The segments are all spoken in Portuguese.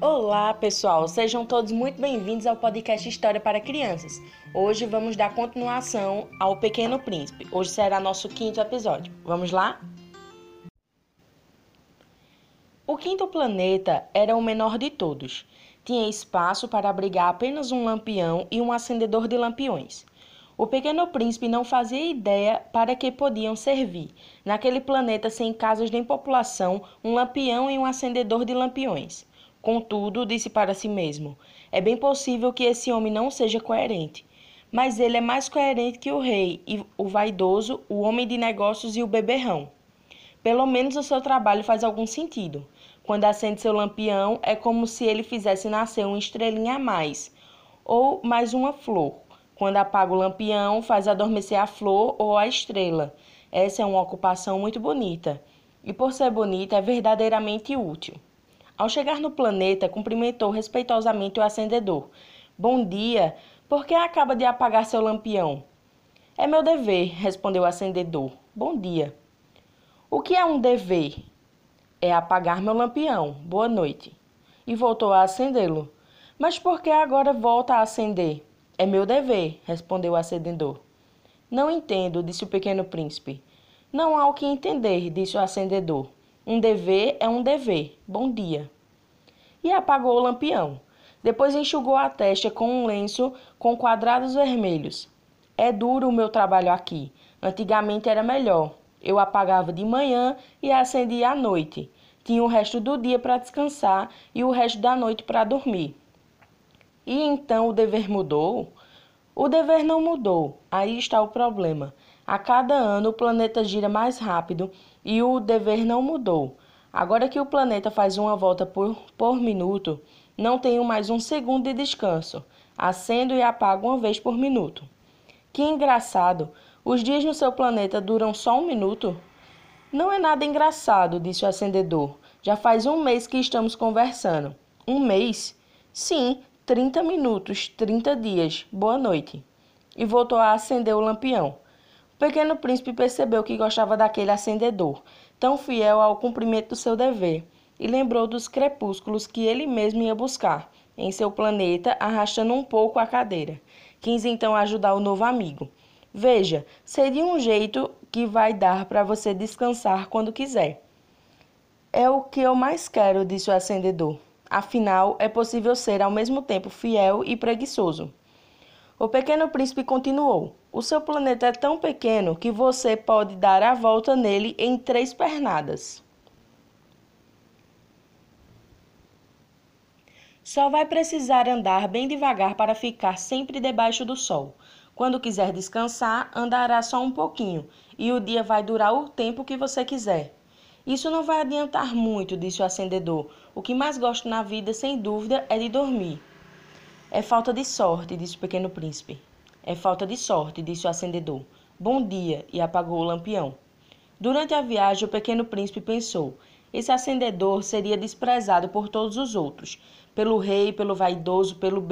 Olá, pessoal! Sejam todos muito bem-vindos ao podcast História para Crianças. Hoje vamos dar continuação ao Pequeno Príncipe. Hoje será nosso quinto episódio. Vamos lá? O quinto planeta era o menor de todos. Tinha espaço para abrigar apenas um lampião e um acendedor de lampiões. O pequeno príncipe não fazia ideia para que podiam servir, naquele planeta sem casas nem população, um lampião e um acendedor de lampiões. Contudo, disse para si mesmo: é bem possível que esse homem não seja coerente. Mas ele é mais coerente que o rei, e o vaidoso, o homem de negócios e o beberrão. Pelo menos o seu trabalho faz algum sentido. Quando acende seu lampião, é como se ele fizesse nascer uma estrelinha a mais, ou mais uma flor. Quando apaga o lampião, faz adormecer a flor ou a estrela. Essa é uma ocupação muito bonita. E por ser bonita, é verdadeiramente útil. Ao chegar no planeta, cumprimentou respeitosamente o acendedor. Bom dia, por que acaba de apagar seu lampião? É meu dever, respondeu o acendedor. Bom dia. O que é um dever? É apagar meu lampião. Boa noite. E voltou a acendê-lo. Mas por que agora volta a acender? É meu dever, respondeu o acendedor. Não entendo, disse o pequeno príncipe. Não há o que entender, disse o acendedor. Um dever é um dever. Bom dia. E apagou o lampião. Depois enxugou a testa com um lenço com quadrados vermelhos. É duro o meu trabalho aqui. Antigamente era melhor. Eu apagava de manhã e acendia à noite. Tinha o resto do dia para descansar e o resto da noite para dormir. E então o dever mudou? O dever não mudou. Aí está o problema. A cada ano o planeta gira mais rápido e o dever não mudou. Agora que o planeta faz uma volta por, por minuto, não tenho mais um segundo de descanso. Acendo e apago uma vez por minuto. Que engraçado! Os dias no seu planeta duram só um minuto? Não é nada engraçado, disse o acendedor. Já faz um mês que estamos conversando. Um mês? Sim, 30 minutos, 30 dias. Boa noite. E voltou a acender o lampião. O pequeno príncipe percebeu que gostava daquele acendedor, tão fiel ao cumprimento do seu dever, e lembrou dos crepúsculos que ele mesmo ia buscar em seu planeta, arrastando um pouco a cadeira. Quis então ajudar o novo amigo. Veja, seria um jeito que vai dar para você descansar quando quiser. É o que eu mais quero, disse o acendedor. Afinal, é possível ser ao mesmo tempo fiel e preguiçoso. O pequeno príncipe continuou: O seu planeta é tão pequeno que você pode dar a volta nele em três pernadas. Só vai precisar andar bem devagar para ficar sempre debaixo do sol. Quando quiser descansar, andará só um pouquinho e o dia vai durar o tempo que você quiser. Isso não vai adiantar muito, disse o acendedor. O que mais gosto na vida, sem dúvida, é de dormir. É falta de sorte, disse o pequeno príncipe. É falta de sorte, disse o acendedor. Bom dia, e apagou o lampião. Durante a viagem, o pequeno príncipe pensou: esse acendedor seria desprezado por todos os outros, pelo rei, pelo vaidoso, pelo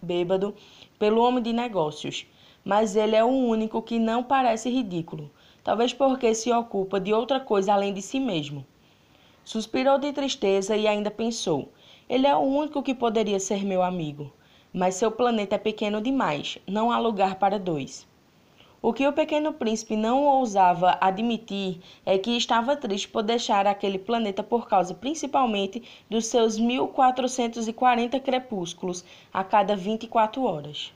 bêbado, pelo homem de negócios. Mas ele é o único que não parece ridículo, talvez porque se ocupa de outra coisa além de si mesmo. Suspirou de tristeza e ainda pensou: ele é o único que poderia ser meu amigo mas seu planeta é pequeno demais, não há lugar para dois. O que o pequeno príncipe não ousava admitir é que estava triste por deixar aquele planeta por causa principalmente dos seus 1440 crepúsculos a cada 24 horas.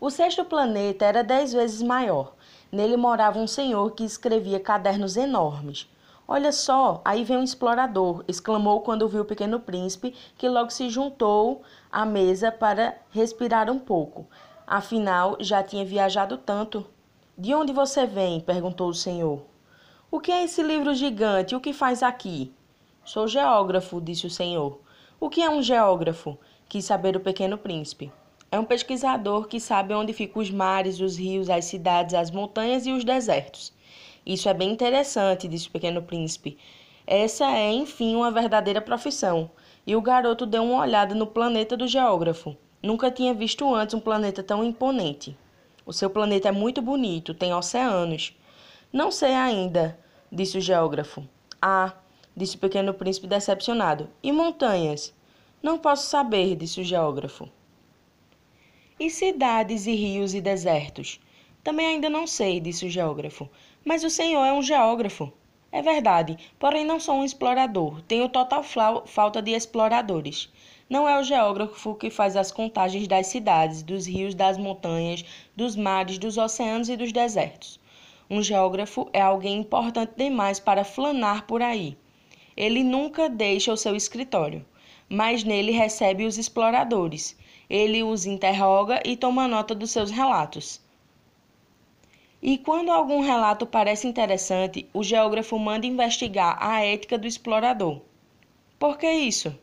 O sexto planeta era dez vezes maior. Nele morava um senhor que escrevia cadernos enormes. Olha só, aí vem um explorador, exclamou quando viu o pequeno príncipe, que logo se juntou à mesa para respirar um pouco. Afinal, já tinha viajado tanto. De onde você vem? perguntou o senhor. O que é esse livro gigante? O que faz aqui? Sou geógrafo, disse o senhor. O que é um geógrafo? quis saber o pequeno príncipe. É um pesquisador que sabe onde ficam os mares, os rios, as cidades, as montanhas e os desertos. Isso é bem interessante, disse o pequeno príncipe. Essa é, enfim, uma verdadeira profissão. E o garoto deu uma olhada no planeta do geógrafo. Nunca tinha visto antes um planeta tão imponente. O seu planeta é muito bonito, tem oceanos. Não sei ainda, disse o geógrafo. Ah, disse o pequeno príncipe decepcionado. E montanhas? Não posso saber, disse o geógrafo. E cidades e rios e desertos? Também ainda não sei, disse o geógrafo. Mas o senhor é um geógrafo. É verdade, porém não sou um explorador. Tenho total falta de exploradores. Não é o geógrafo que faz as contagens das cidades, dos rios, das montanhas, dos mares, dos oceanos e dos desertos. Um geógrafo é alguém importante demais para flanar por aí. Ele nunca deixa o seu escritório, mas nele recebe os exploradores. Ele os interroga e toma nota dos seus relatos. E quando algum relato parece interessante, o geógrafo manda investigar a ética do explorador. Por que isso?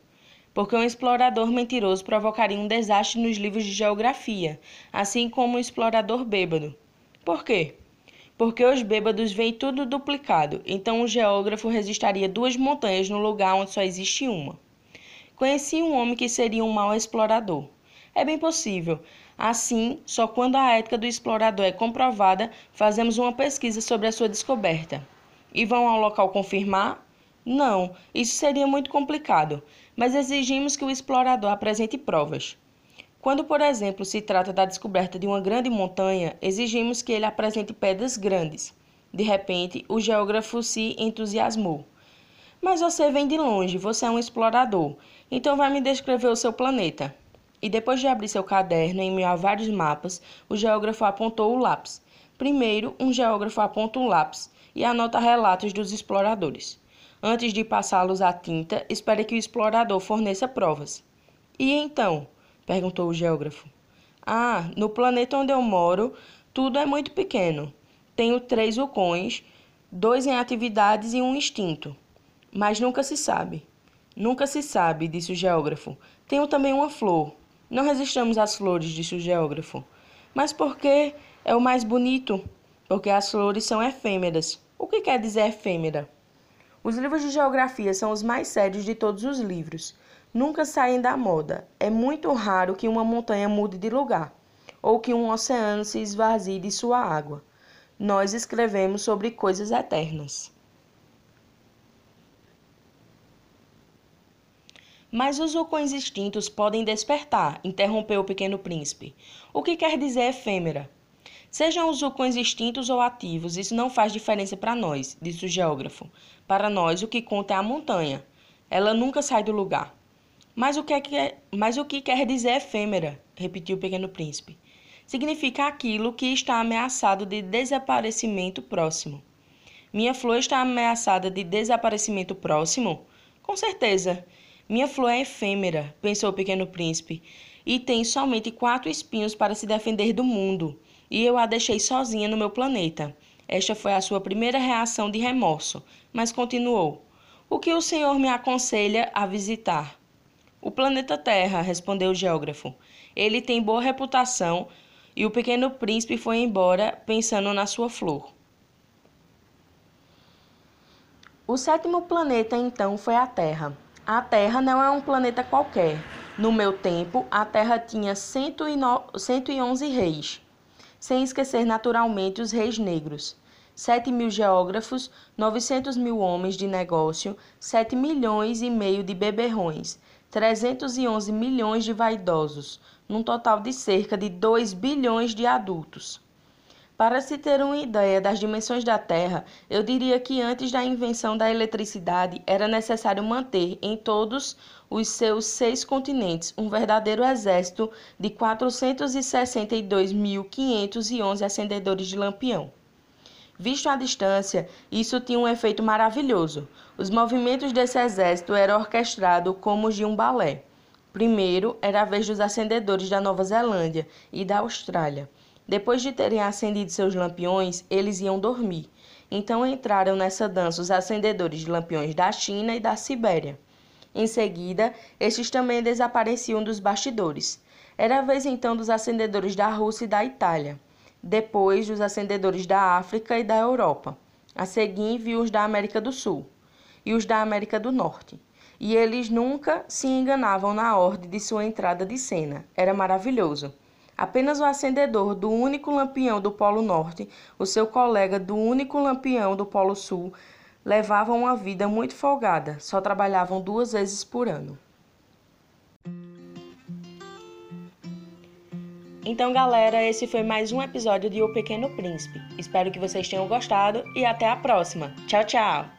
Porque um explorador mentiroso provocaria um desastre nos livros de geografia, assim como um explorador bêbado. Por quê? porque os bêbados veem tudo duplicado, então o geógrafo registraria duas montanhas no lugar onde só existe uma. Conheci um homem que seria um mau explorador. É bem possível. Assim, só quando a ética do explorador é comprovada, fazemos uma pesquisa sobre a sua descoberta. E vão ao local confirmar? Não, isso seria muito complicado, mas exigimos que o explorador apresente provas. Quando, por exemplo, se trata da descoberta de uma grande montanha, exigimos que ele apresente pedras grandes. De repente, o geógrafo se entusiasmou. Mas você vem de longe, você é um explorador, então vai me descrever o seu planeta. E depois de abrir seu caderno e enviar vários mapas, o geógrafo apontou o lápis. Primeiro, um geógrafo aponta um lápis e anota relatos dos exploradores. Antes de passá-los à tinta, espere que o explorador forneça provas. E então? perguntou o geógrafo. Ah, no planeta onde eu moro, tudo é muito pequeno. Tenho três vulcões, dois em atividades e um extinto. Mas nunca se sabe. Nunca se sabe, disse o geógrafo. Tenho também uma flor. Não resistamos às flores, disse o geógrafo. Mas por que é o mais bonito? Porque as flores são efêmeras. O que quer dizer efêmera? Os livros de geografia são os mais sérios de todos os livros nunca saem da moda. É muito raro que uma montanha mude de lugar ou que um oceano se esvazie de sua água. Nós escrevemos sobre coisas eternas. Mas os vulcões extintos podem despertar, interrompeu o pequeno príncipe. O que quer dizer efêmera? Sejam os vulcões extintos ou ativos, isso não faz diferença para nós, disse o geógrafo. Para nós, o que conta é a montanha. Ela nunca sai do lugar. Mas o que, é, mas o que quer dizer efêmera? repetiu o pequeno príncipe. Significa aquilo que está ameaçado de desaparecimento próximo. Minha flor está ameaçada de desaparecimento próximo? Com certeza. Minha flor é efêmera, pensou o pequeno príncipe, e tem somente quatro espinhos para se defender do mundo, e eu a deixei sozinha no meu planeta. Esta foi a sua primeira reação de remorso, mas continuou: O que o senhor me aconselha a visitar? O planeta Terra, respondeu o geógrafo. Ele tem boa reputação e o pequeno príncipe foi embora pensando na sua flor. O sétimo planeta então foi a Terra. A Terra não é um planeta qualquer. No meu tempo, a Terra tinha 111 reis, sem esquecer naturalmente os reis negros. 7 mil geógrafos, 900 mil homens de negócio, 7 milhões e meio de beberrões, 311 milhões de vaidosos, num total de cerca de 2 bilhões de adultos. Para se ter uma ideia das dimensões da Terra, eu diria que antes da invenção da eletricidade era necessário manter em todos os seus seis continentes um verdadeiro exército de 462.511 acendedores de lampião. Visto à distância, isso tinha um efeito maravilhoso. Os movimentos desse exército eram orquestrados como os de um balé. Primeiro era a vez dos acendedores da Nova Zelândia e da Austrália. Depois de terem acendido seus lampiões, eles iam dormir. Então entraram nessa dança os acendedores de lampiões da China e da Sibéria. Em seguida, estes também desapareciam dos bastidores. Era a vez então dos acendedores da Rússia e da Itália depois dos acendedores da África e da Europa. A seguir viu os da América do Sul e os da América do Norte. E eles nunca se enganavam na ordem de sua entrada de cena. Era maravilhoso. Apenas o acendedor do único lampião do Polo Norte, o seu colega do único lampião do Polo Sul, levavam uma vida muito folgada, só trabalhavam duas vezes por ano. Então, galera, esse foi mais um episódio de O Pequeno Príncipe. Espero que vocês tenham gostado e até a próxima. Tchau, tchau!